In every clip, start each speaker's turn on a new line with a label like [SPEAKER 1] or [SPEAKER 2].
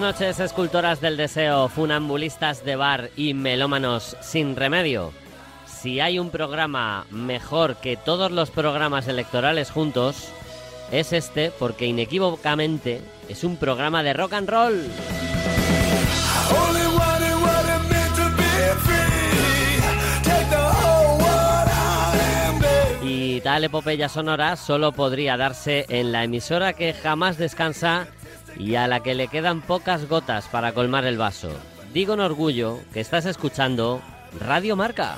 [SPEAKER 1] Noches, escultoras del deseo, funambulistas de bar y melómanos sin remedio. Si hay un programa mejor que todos los programas electorales juntos, es este porque inequívocamente es un programa de rock and roll. Y tal epopeya sonora solo podría darse en la emisora que jamás descansa y a la que le quedan pocas gotas para colmar el vaso. Digo en orgullo que estás escuchando Radio Marca.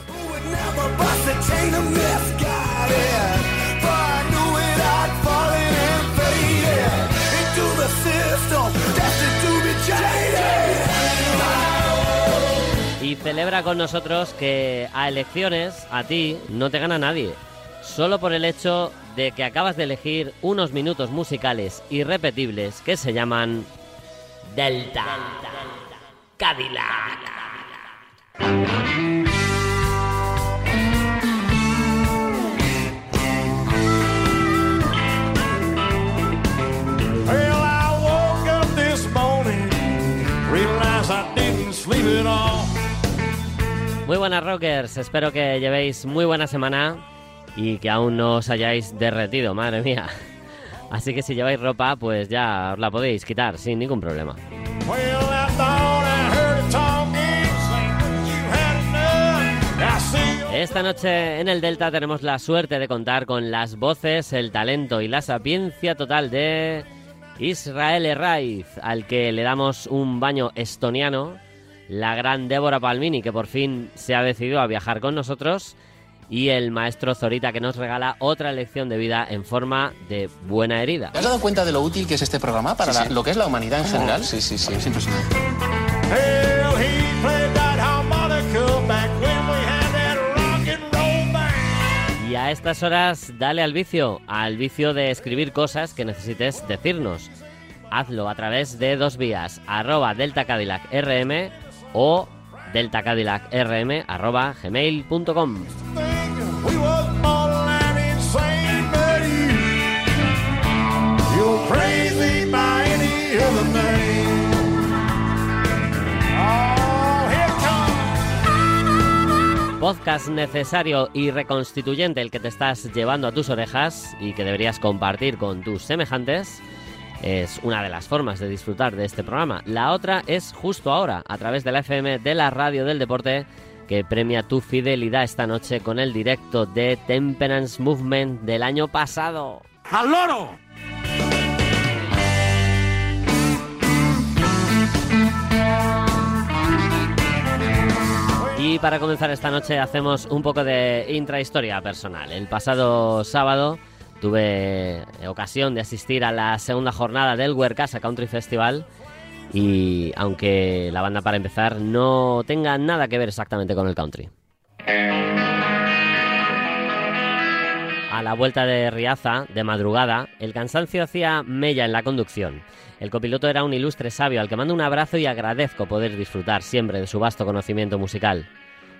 [SPEAKER 1] Y celebra con nosotros que a elecciones, a ti, no te gana nadie. Solo por el hecho de que acabas de elegir unos minutos musicales irrepetibles que se llaman Delta Cadillac.
[SPEAKER 2] Well, I woke up this morning, realized I didn't sleep at all.
[SPEAKER 1] Muy buenas rockers, espero que llevéis muy buena semana y que aún no os hayáis derretido, madre mía. Así que si lleváis ropa, pues ya os la podéis quitar sin ningún problema. Esta noche en el Delta tenemos la suerte de contar con las voces, el talento y la sapiencia total de Israel Herraiz, al que le damos un baño estoniano, la gran Débora Palmini, que por fin se ha decidido a viajar con nosotros, y el maestro Zorita, que nos regala otra lección de vida en forma de buena herida.
[SPEAKER 3] ¿Te has dado cuenta de lo útil que es este programa para la- lo que es la humanidad en general? Sí, sí, sí. Es impresionante.
[SPEAKER 1] Y a estas horas, dale al vicio, al vicio de escribir cosas que necesites decirnos. Hazlo a través de dos vías, arroba Delta Cadillac RM o Delta Cadillac RM arroba gmail.com. Podcast necesario y reconstituyente el que te estás llevando a tus orejas y que deberías compartir con tus semejantes. Es una de las formas de disfrutar de este programa. La otra es justo ahora, a través de la FM de la Radio del Deporte, que premia tu fidelidad esta noche con el directo de Temperance Movement del año pasado.
[SPEAKER 2] ¡Al loro!
[SPEAKER 1] Y para comenzar esta noche hacemos un poco de intrahistoria personal. El pasado sábado tuve ocasión de asistir a la segunda jornada del Huercasa Country Festival y aunque la banda para empezar no tenga nada que ver exactamente con el country. A la vuelta de Riaza, de madrugada, el cansancio hacía mella en la conducción. El copiloto era un ilustre sabio al que mando un abrazo y agradezco poder disfrutar siempre de su vasto conocimiento musical.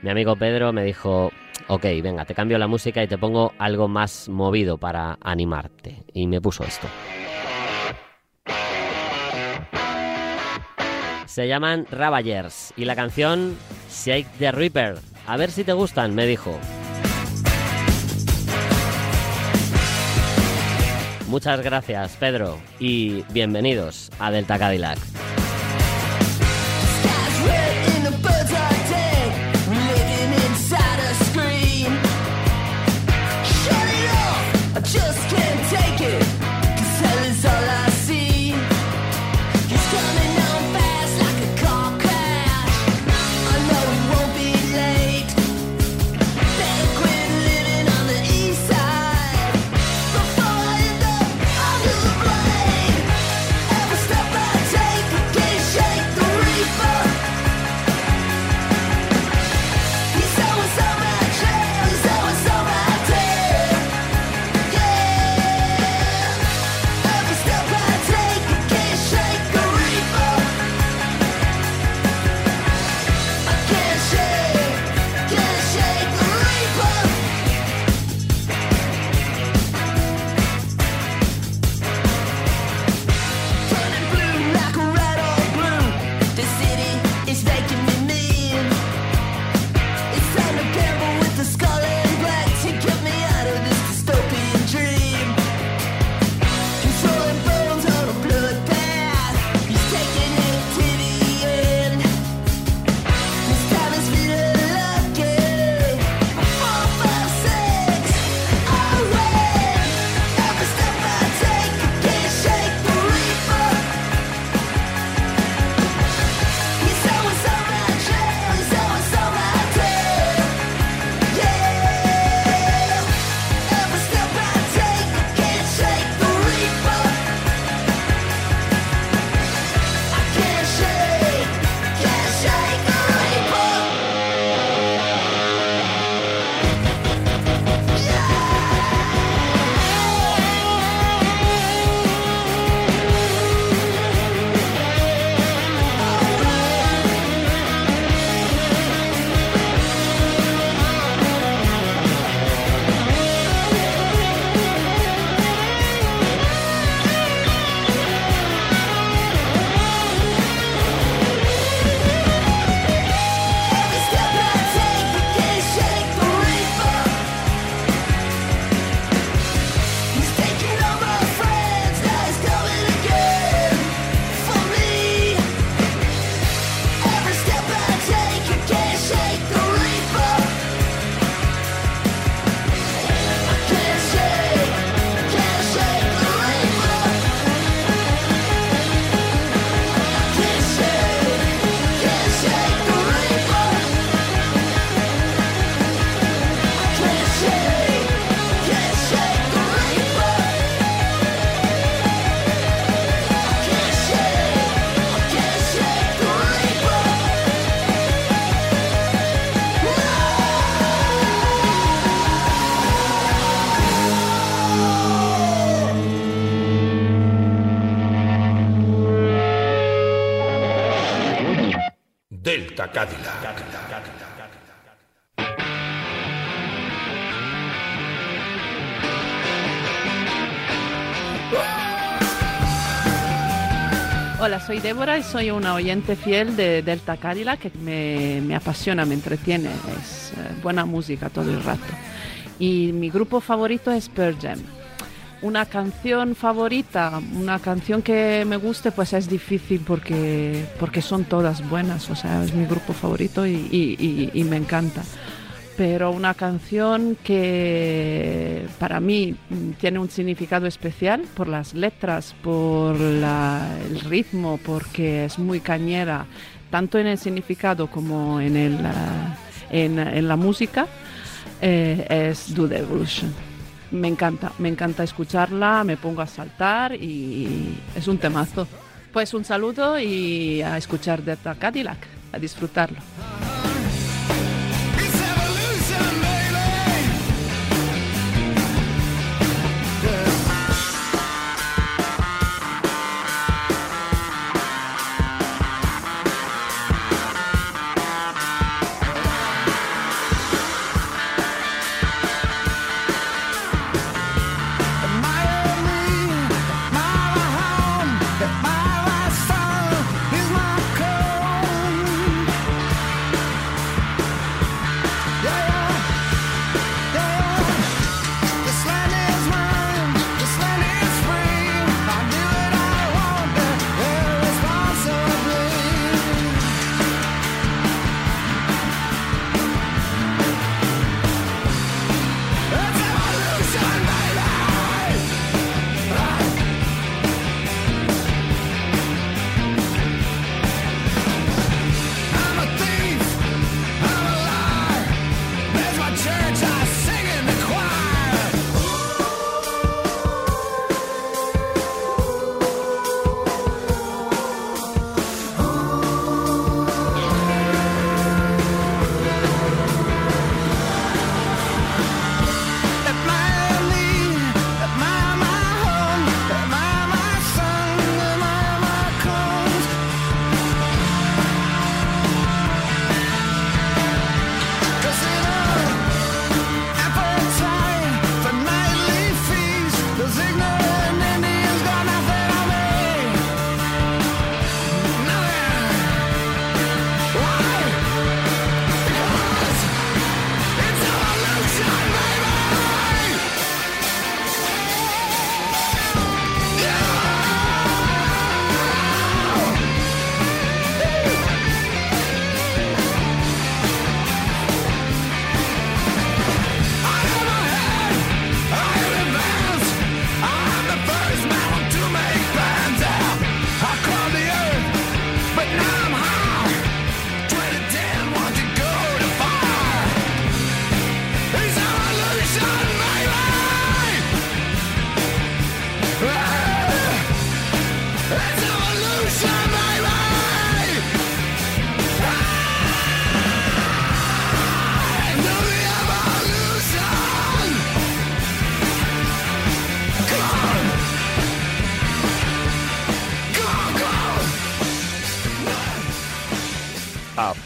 [SPEAKER 1] Mi amigo Pedro me dijo, ok, venga, te cambio la música y te pongo algo más movido para animarte. Y me puso esto. Se llaman Ravagers y la canción Shake the Reaper. A ver si te gustan, me dijo.
[SPEAKER 4] Muchas gracias, Pedro, y bienvenidos a Delta Cadillac.
[SPEAKER 5] Cadillac.
[SPEAKER 6] Hola, soy Débora y soy una oyente fiel de Delta Cadillac que me, me apasiona, me entretiene. Es eh, buena música todo el rato. Y mi grupo favorito es Pearl Jam una canción favorita, una canción que me guste, pues es difícil porque, porque son todas buenas, o sea, es mi grupo favorito y, y, me encanta. Pero una canción que para mí mm, tiene un significado especial por las letras, por la, el ritmo, porque es muy cañera, tanto en el significado como en, el, ah, en, la música, eh, es Do the Evolution me encanta, me encanta escucharla, me pongo a saltar y es un temazo. Pues un saludo y a escuchar de Cadillac, a disfrutarlo.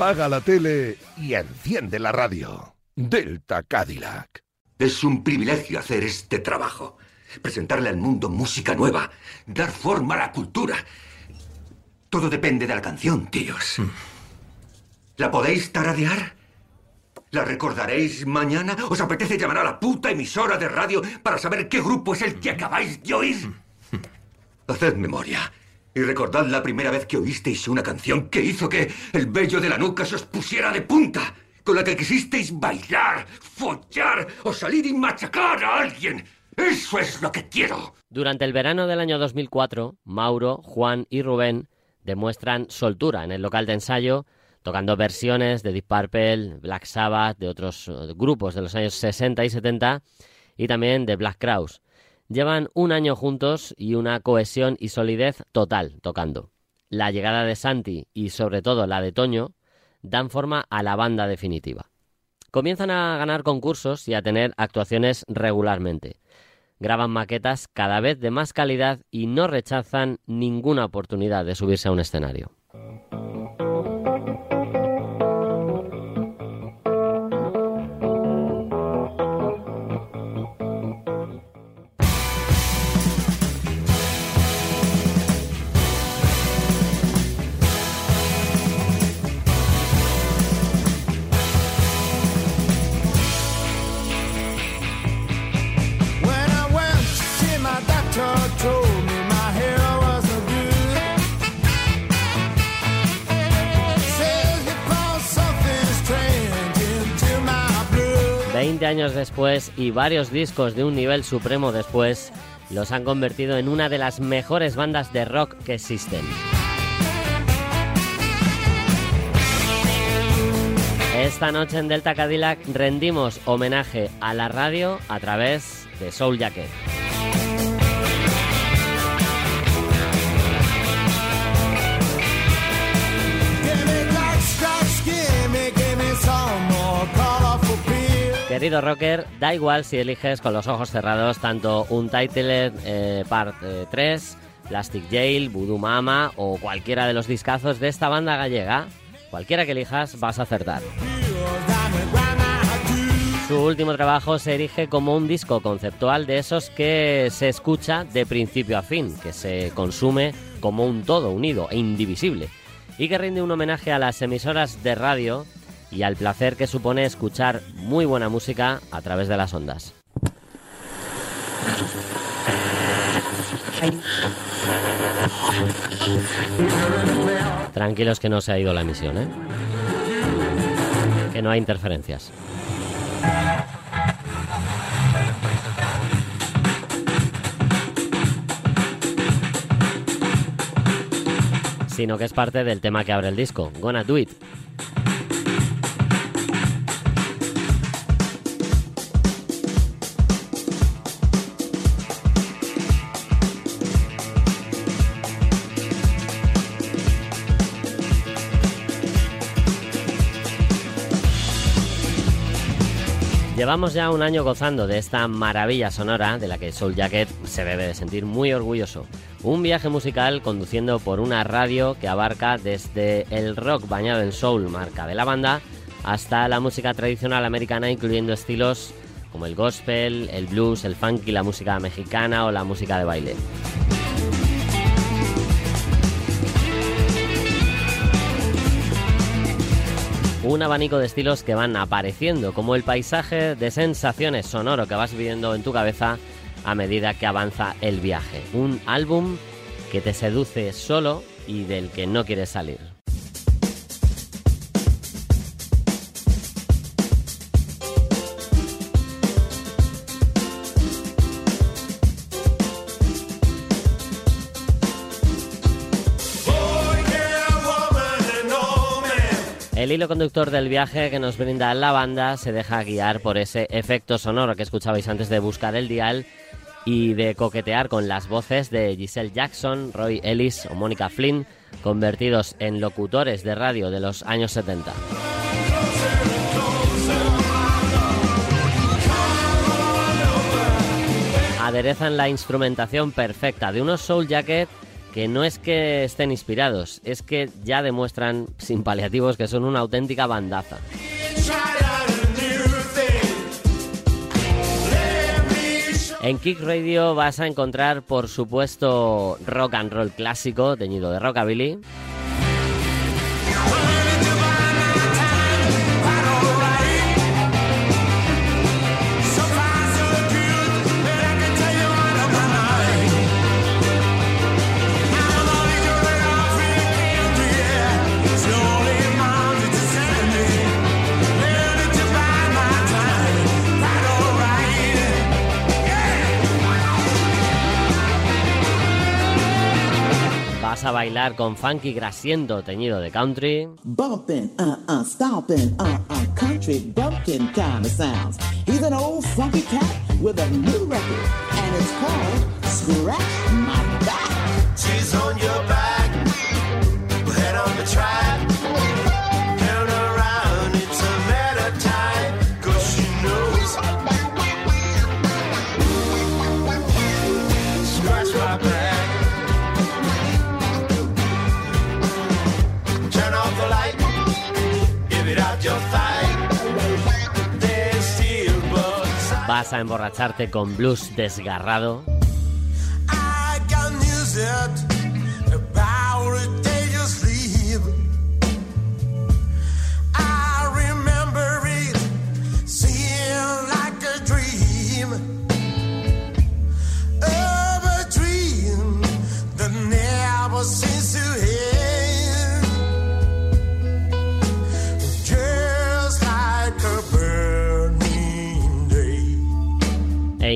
[SPEAKER 7] Apaga la tele y enciende la radio. Delta Cadillac.
[SPEAKER 8] Es un privilegio hacer este trabajo. Presentarle al mundo música nueva. Dar forma a la cultura. Todo depende de la canción, tíos. ¿La podéis taradear? ¿La recordaréis mañana? ¿Os apetece llamar a la puta emisora de radio para saber qué grupo es el que acabáis de oír? Haced memoria. Y recordad la primera vez que oísteis una canción que hizo que el vello de la nuca se os pusiera de punta. Con la que quisisteis bailar, follar o salir y machacar a alguien. Eso es lo que quiero.
[SPEAKER 1] Durante el verano del año 2004, Mauro, Juan y Rubén demuestran soltura en el local de ensayo, tocando versiones de Deep Purple, Black Sabbath, de otros eh, grupos de los años 60 y 70 y también de Black Crowes. Llevan un año juntos y una cohesión y solidez total tocando. La llegada de Santi y sobre todo la de Toño dan forma a la banda definitiva. Comienzan a ganar concursos y a tener actuaciones regularmente. Graban maquetas cada vez de más calidad y no rechazan ninguna oportunidad de subirse a un escenario. 20 años después y varios discos de un nivel supremo después, los han convertido en una de las mejores bandas de rock que existen. Esta noche en Delta Cadillac rendimos homenaje a la radio a través de Soul Jacket. Querido rocker, da igual si eliges con los ojos cerrados tanto un Titled eh, Part eh, 3, Plastic Jail, Voodoo Mama o cualquiera de los discazos de esta banda gallega. Cualquiera que elijas vas a acertar. Su último trabajo se erige como un disco conceptual de esos que se escucha de principio a fin, que se consume como un todo unido e indivisible, y que rinde un homenaje a las emisoras de radio y al placer que supone escuchar muy buena música a través de las ondas. Tranquilos que no se ha ido la emisión, ¿eh? Que no hay interferencias. Sino que es parte del tema que abre el disco, Gonna Do It. Llevamos ya un año gozando de esta maravilla sonora de la que Soul Jacket se debe de sentir muy orgulloso. Un viaje musical conduciendo por una radio que abarca desde el rock bañado en soul, marca de la banda, hasta la música tradicional americana, incluyendo estilos como el gospel, el blues, el funk y la música mexicana o la música de baile. Un abanico de estilos que van apareciendo, como el paisaje de sensaciones sonoro que vas viviendo en tu cabeza a medida que avanza el viaje. Un álbum que te seduce solo y del que no quieres salir. El hilo conductor del viaje que nos brinda la banda se deja guiar por ese efecto sonoro que escuchabais antes de buscar el dial y de coquetear con las voces de Giselle Jackson, Roy Ellis o Mónica Flynn, convertidos en locutores de radio de los años 70. Aderezan la instrumentación perfecta de unos Soul Jacket
[SPEAKER 2] que no es que estén inspirados, es que ya demuestran sin paliativos que son una auténtica bandaza. En Kick Radio vas a encontrar, por supuesto, rock and roll clásico, teñido de rockabilly. Con funky grasiento teñido de country.
[SPEAKER 9] Bumpin', uh uh, stompin', uh uh, country bumpkin kind of sounds. He's an old funky cat with a new record, and it's called Scratch My
[SPEAKER 2] Vas a emborracharte con blues desgarrado.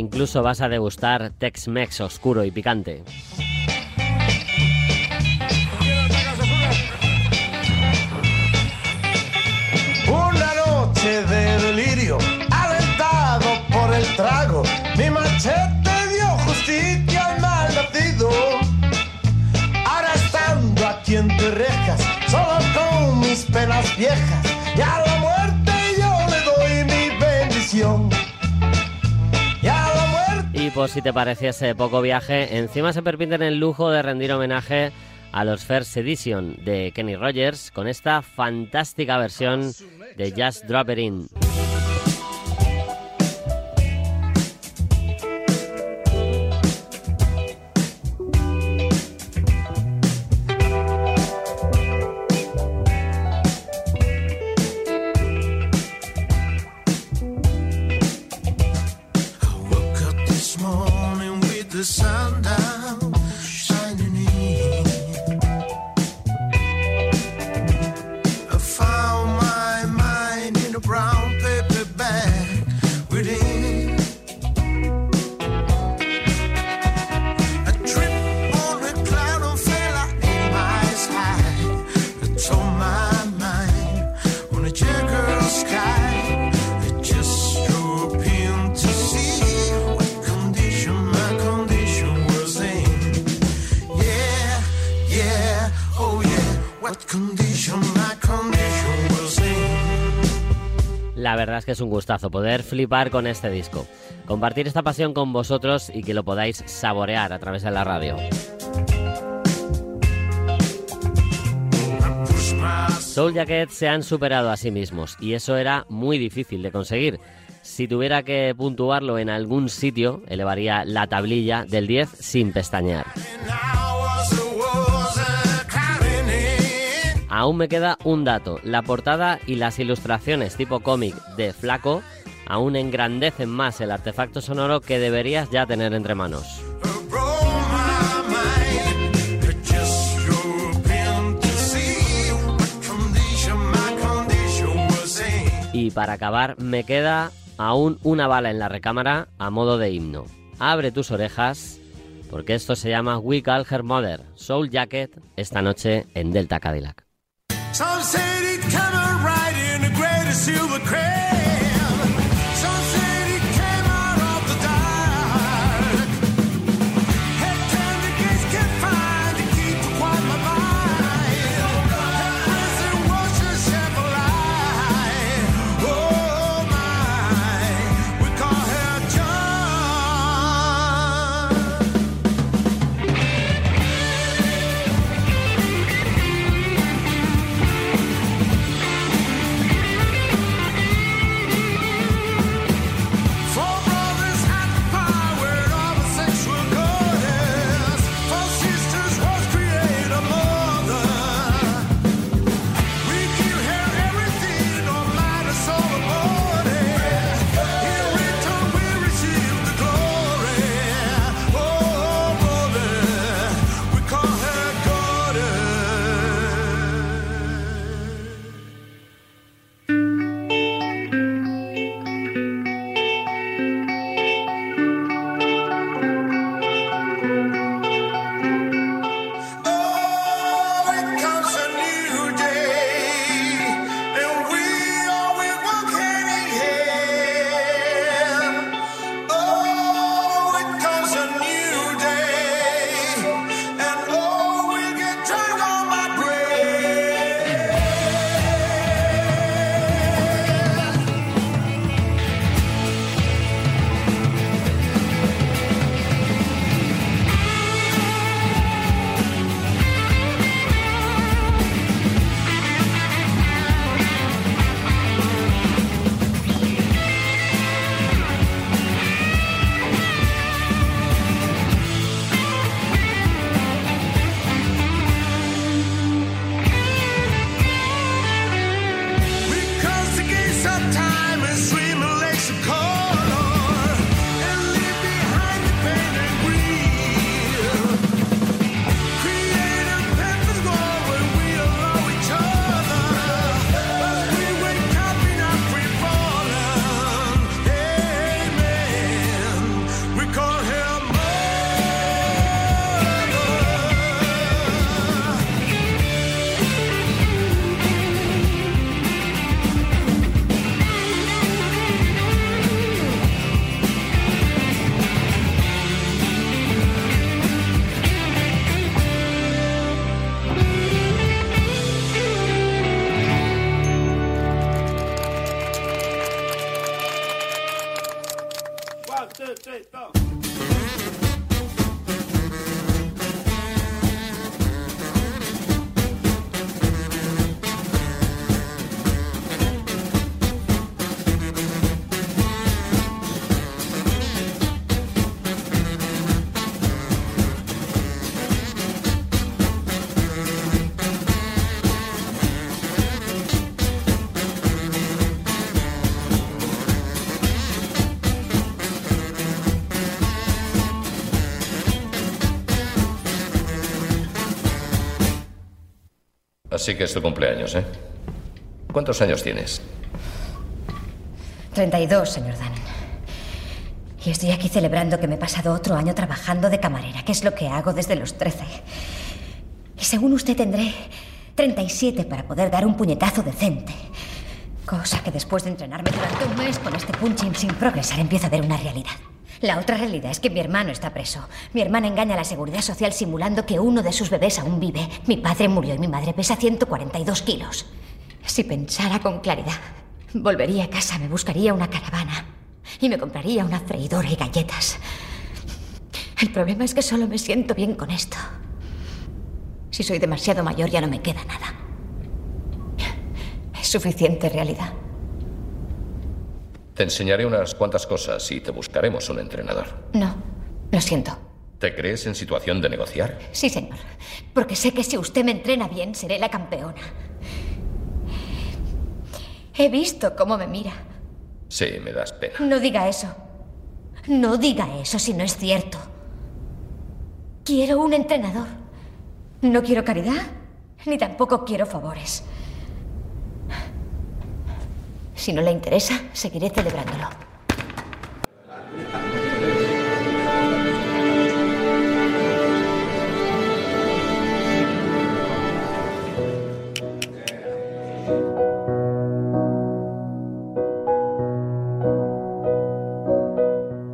[SPEAKER 2] Incluso vas a degustar Tex-Mex oscuro y picante.
[SPEAKER 1] Una noche de delirio, alentado por el trago, mi machete dio justicia al mal nacido. Ahora estando aquí rejas, solo con mis penas viejas, Y
[SPEAKER 2] por si te pareciese poco viaje, encima se permiten el lujo de rendir homenaje a los First Edition de Kenny Rogers con esta fantástica versión de Just Drop It In. Flipar con este disco, compartir esta pasión con vosotros y que lo podáis saborear a través de la radio. Soul Jacket se han superado a sí mismos y eso era muy difícil de conseguir. Si tuviera que puntuarlo en algún sitio, elevaría la tablilla del 10 sin pestañear. Aún me queda un dato, la portada y las ilustraciones tipo cómic de Flaco aún engrandecen más el artefacto sonoro que deberías ya tener entre manos. Y para acabar, me queda aún una bala en la recámara a modo de himno. Abre tus orejas, porque esto se llama We Call Her Mother, Soul Jacket, esta noche en Delta Cadillac.
[SPEAKER 10] Así que es tu cumpleaños, ¿eh? ¿Cuántos años tienes?
[SPEAKER 11] 32, señor Dan. Y estoy aquí celebrando que me he pasado otro año trabajando de camarera, que es lo que hago desde los 13. Y según usted tendré 37 para poder dar un puñetazo decente. Cosa que después de entrenarme durante un mes con este punching sin progresar empiezo a ver una realidad. La otra realidad es que mi hermano está preso. Mi hermana engaña a la seguridad social simulando que uno de sus bebés aún vive. Mi padre murió y mi madre pesa 142 kilos. Si pensara con claridad, volvería a casa, me buscaría una caravana y me compraría una freidora y galletas. El problema es que solo me siento bien con esto. Si soy demasiado mayor ya no me queda nada. Es suficiente realidad.
[SPEAKER 10] Te enseñaré unas cuantas cosas y te buscaremos un entrenador.
[SPEAKER 11] No, lo siento.
[SPEAKER 10] ¿Te crees en situación de negociar?
[SPEAKER 11] Sí, señor. Porque sé que si usted me entrena bien, seré la campeona. He visto cómo me mira.
[SPEAKER 10] Sí, me das pena.
[SPEAKER 11] No diga eso. No diga eso si no es cierto. Quiero un entrenador. No quiero caridad, ni tampoco quiero favores. Si no le interesa, seguiré celebrándolo.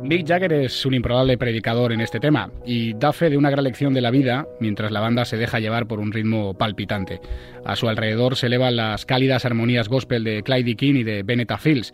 [SPEAKER 12] Mick Jagger es un improbable predicador en este tema y da fe de una gran lección de la vida mientras la banda se deja llevar por un ritmo palpitante. A su alrededor se elevan las cálidas armonías gospel de Clyde King y de Benetta Fields.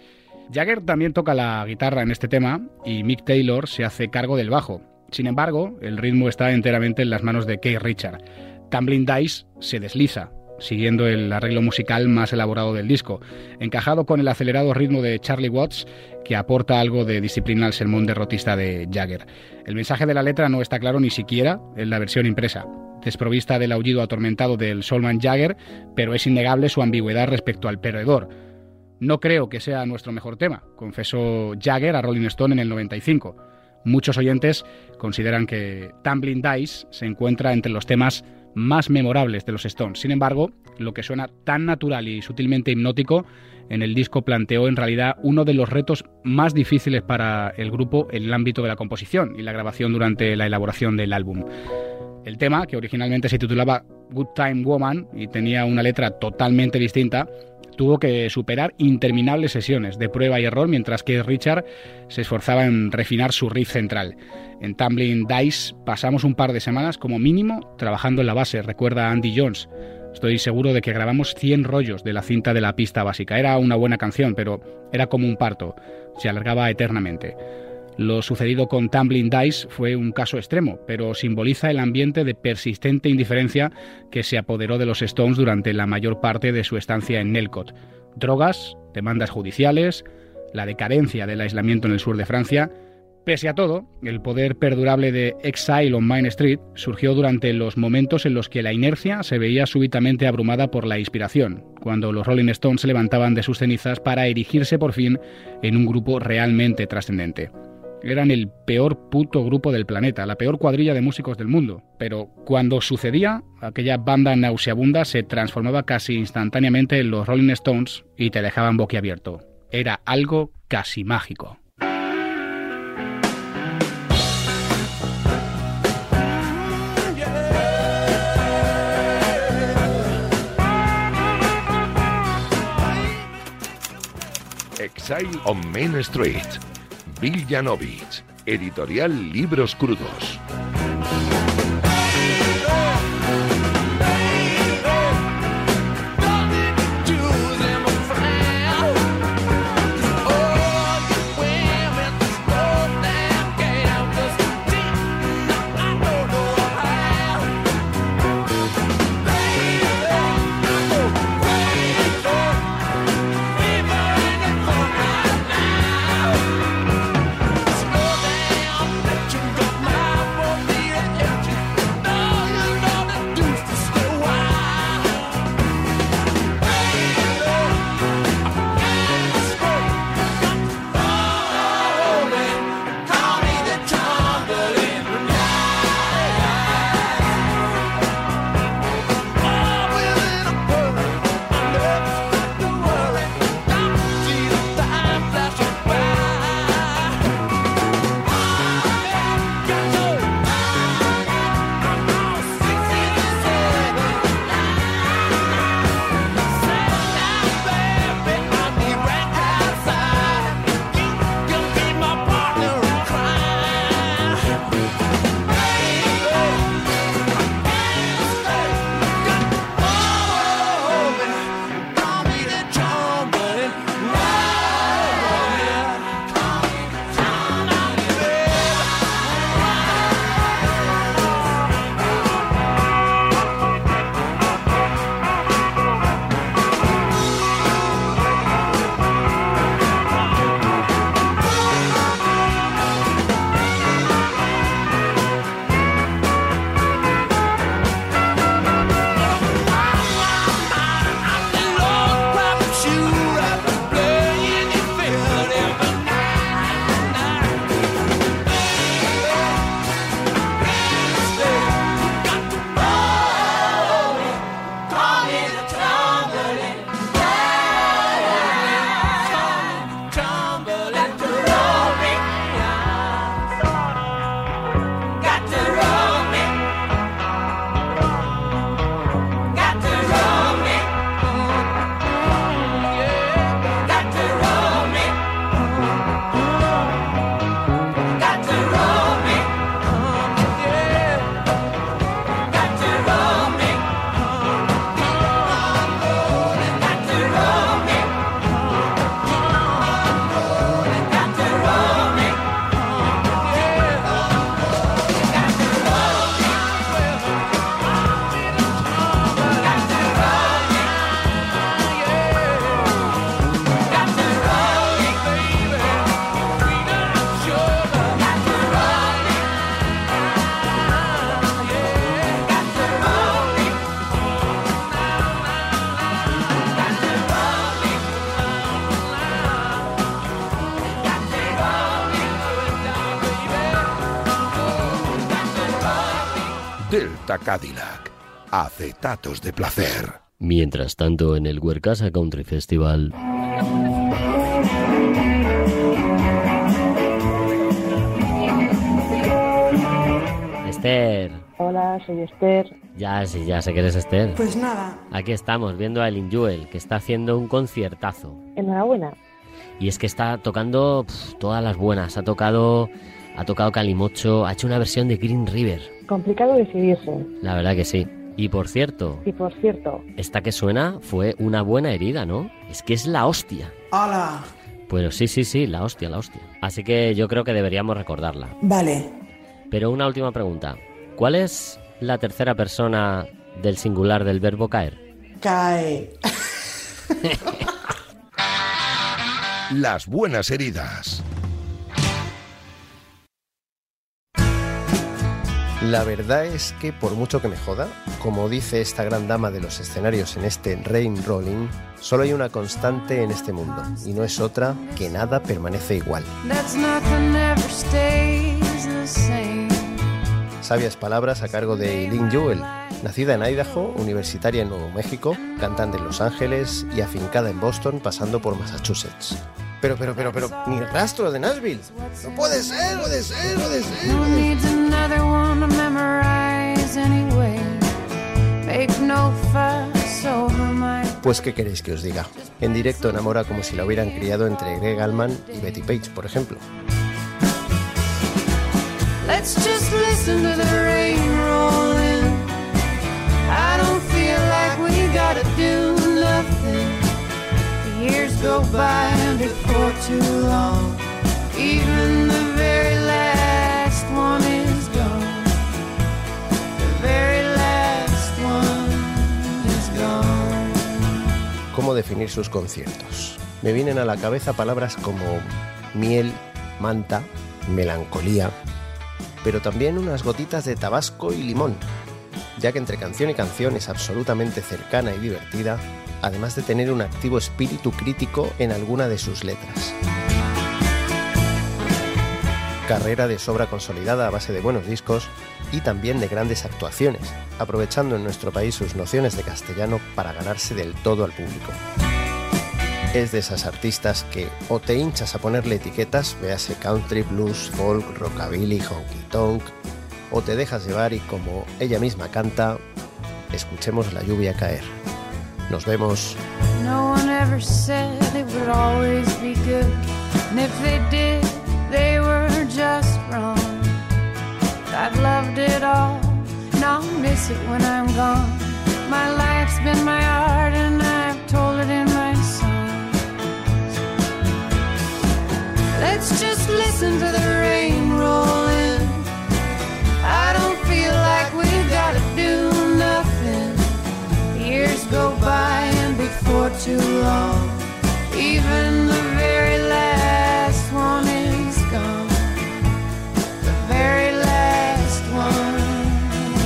[SPEAKER 12] Jagger también toca la guitarra en este tema y Mick Taylor se hace cargo del bajo. Sin embargo, el ritmo está enteramente en las manos de Keith Richard. Tumbling Dice se desliza, siguiendo el arreglo musical más elaborado del disco, encajado con el acelerado ritmo de Charlie Watts, que aporta algo de disciplina al sermón derrotista de Jagger. El mensaje de la letra no está claro ni siquiera en la versión impresa, desprovista del aullido atormentado del Solman Jagger, pero es innegable su ambigüedad respecto al perdedor. No creo que sea nuestro mejor tema, confesó Jagger a Rolling Stone en el 95. Muchos oyentes consideran que Tumbling Dice se encuentra entre los temas más memorables de los Stones. Sin embargo, lo que suena tan natural y sutilmente hipnótico en el disco planteó en realidad uno de los retos más difíciles para el grupo en el ámbito de la composición y la grabación durante la elaboración del álbum. El tema, que originalmente se titulaba Good Time Woman y tenía una letra totalmente distinta, tuvo que superar interminables sesiones de prueba y error mientras que Richard se esforzaba en refinar su riff central. En Tumbling Dice pasamos un par de semanas como mínimo trabajando en la base, recuerda Andy Jones. Estoy seguro de que grabamos 100 rollos de la cinta de la pista básica. Era una buena canción, pero era como un parto. Se alargaba eternamente. Lo sucedido con Tumbling Dice fue un caso extremo, pero simboliza el ambiente de persistente indiferencia que se apoderó de los Stones durante la mayor parte de su estancia en Nelcott. Drogas, demandas judiciales, la decadencia del aislamiento en el sur de Francia. Pese a todo, el poder perdurable de Exile on Main Street surgió durante los momentos en los que la inercia se veía súbitamente abrumada por la inspiración, cuando los Rolling Stones se levantaban de sus cenizas para erigirse por fin en un grupo realmente trascendente eran el peor puto grupo del planeta, la peor cuadrilla de músicos del mundo. Pero cuando sucedía, aquella banda nauseabunda se transformaba casi instantáneamente en los Rolling Stones y te dejaban boquiabierto. Era algo casi mágico.
[SPEAKER 7] Exile on Main Street. Bill editorial Libros Crudos. Delta Cadillac. Acetatos de placer.
[SPEAKER 1] Mientras tanto, en el Huercasa Country Festival. Esther.
[SPEAKER 13] Hola, soy Esther.
[SPEAKER 1] Ya, sí, ya sé que eres Esther.
[SPEAKER 13] Pues nada.
[SPEAKER 1] Aquí estamos viendo a Elin Jewel, que está haciendo un conciertazo.
[SPEAKER 13] Enhorabuena.
[SPEAKER 1] Y es que está tocando todas las buenas. Ha tocado, ha tocado Calimocho, ha hecho una versión de Green River.
[SPEAKER 13] Complicado decidirse.
[SPEAKER 1] La verdad que sí. Y por cierto,
[SPEAKER 13] Y por cierto,
[SPEAKER 1] esta que suena fue una buena herida, ¿no? Es que es la hostia.
[SPEAKER 5] ¡Hala!
[SPEAKER 1] Bueno, sí, sí, sí, la hostia, la hostia. Así que yo creo que deberíamos recordarla.
[SPEAKER 5] Vale.
[SPEAKER 1] Pero una última pregunta. ¿Cuál es la tercera persona del singular del verbo caer?
[SPEAKER 5] Cae.
[SPEAKER 7] Las buenas heridas.
[SPEAKER 14] La verdad es que por mucho que me joda, como dice esta gran dama de los escenarios en este Rain Rolling, solo hay una constante en este mundo, y no es otra que nada permanece igual. Sabias palabras a cargo de Eileen Jewell, nacida en Idaho, universitaria en Nuevo México, cantante en Los Ángeles y afincada en Boston pasando por Massachusetts. Pero, pero, pero, pero, ni rastro de Nashville. No puede ser, puede ser, puede ser.
[SPEAKER 15] Who needs another one to memorize anyway? Make no fuss over my.
[SPEAKER 14] Pues, ¿qué queréis que os diga? En directo enamora como si la hubieran criado entre Greg Allman y Betty Page, por ejemplo.
[SPEAKER 15] Let's just listen to the rain rolling. I don't feel like we gotta do nothing. Years go by before too long. Even the very last one is gone. The very last one is gone.
[SPEAKER 14] ¿Cómo definir sus conciertos? Me vienen a la cabeza palabras como miel, manta, melancolía, pero también unas gotitas de tabasco y limón, ya que entre canción y canción es absolutamente cercana y divertida, además de tener un activo espíritu crítico en alguna de sus letras. Carrera de sobra consolidada a base de buenos discos y también de grandes actuaciones, aprovechando en nuestro país sus nociones de castellano para ganarse del todo al público. Es de esas artistas que o te hinchas a ponerle etiquetas, véase country, blues, folk, rockabilly, honky tonk, o te dejas llevar y como ella misma canta, escuchemos la lluvia caer. Nos vemos.
[SPEAKER 15] No one ever said it would always be good. And if they did, they were just wrong. I've loved it all, and I'll miss it when I'm gone. My life's been my art, and I've told it in my songs. Let's just listen to the rain rolling. Go by and before too long, even the very last one is gone. The very last one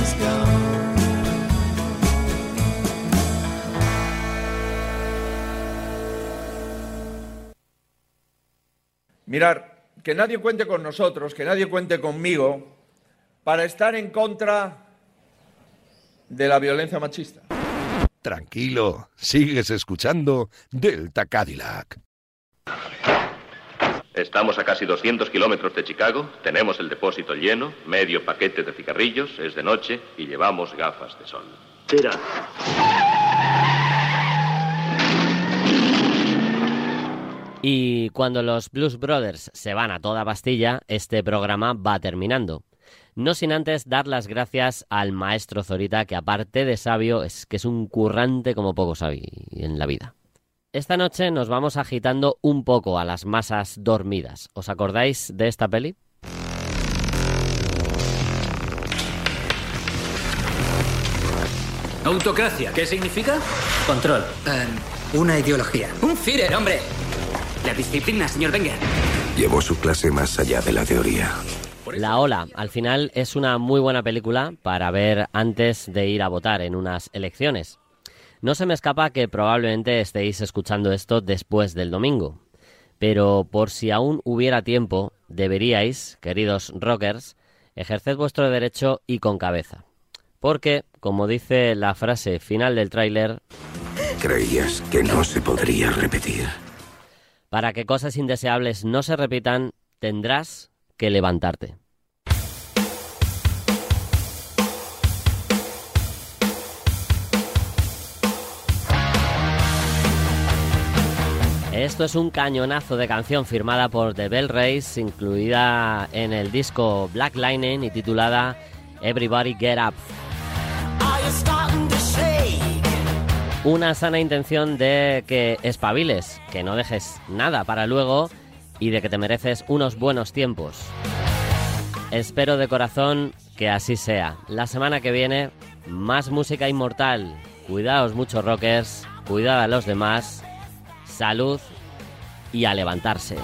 [SPEAKER 15] is gone.
[SPEAKER 16] Mirar, que nadie cuente con nosotros, que nadie cuente conmigo para estar en contra de la violencia machista.
[SPEAKER 7] Tranquilo, sigues escuchando Delta Cadillac.
[SPEAKER 10] Estamos a casi 200 kilómetros de Chicago, tenemos el depósito lleno, medio paquete de cigarrillos, es de noche y llevamos gafas de sol.
[SPEAKER 17] Tira.
[SPEAKER 1] Y cuando los Blues Brothers se van a toda pastilla, este programa va terminando. No sin antes dar las gracias al maestro Zorita, que aparte de sabio, es que es un currante como poco sabe en la vida. Esta noche nos vamos agitando un poco a las masas dormidas. ¿Os acordáis de esta peli?
[SPEAKER 18] Autocracia, ¿qué significa?
[SPEAKER 19] Control. una ideología.
[SPEAKER 18] Un Führer, hombre. La disciplina, señor Wenger.
[SPEAKER 20] Llevó su clase más allá de la teoría.
[SPEAKER 1] La Ola, al final, es una muy buena película para ver antes de ir a votar en unas elecciones. No se me escapa que probablemente estéis escuchando esto después del domingo. Pero por si aún hubiera tiempo, deberíais, queridos rockers, ejercer vuestro derecho y con cabeza. Porque, como dice la frase final del tráiler,
[SPEAKER 20] Creías que no se podría repetir.
[SPEAKER 1] para que cosas indeseables no se repitan, tendrás que levantarte. Esto es un cañonazo de canción firmada por The Bell Race, incluida en el disco Black Lightning y titulada Everybody Get Up. Una sana intención de que espabiles, que no dejes nada para luego y de que te mereces unos buenos tiempos. Espero de corazón que así sea. La semana que viene, más música inmortal. Cuidaos mucho, rockers. Cuidad a los demás. Salud y a levantarse.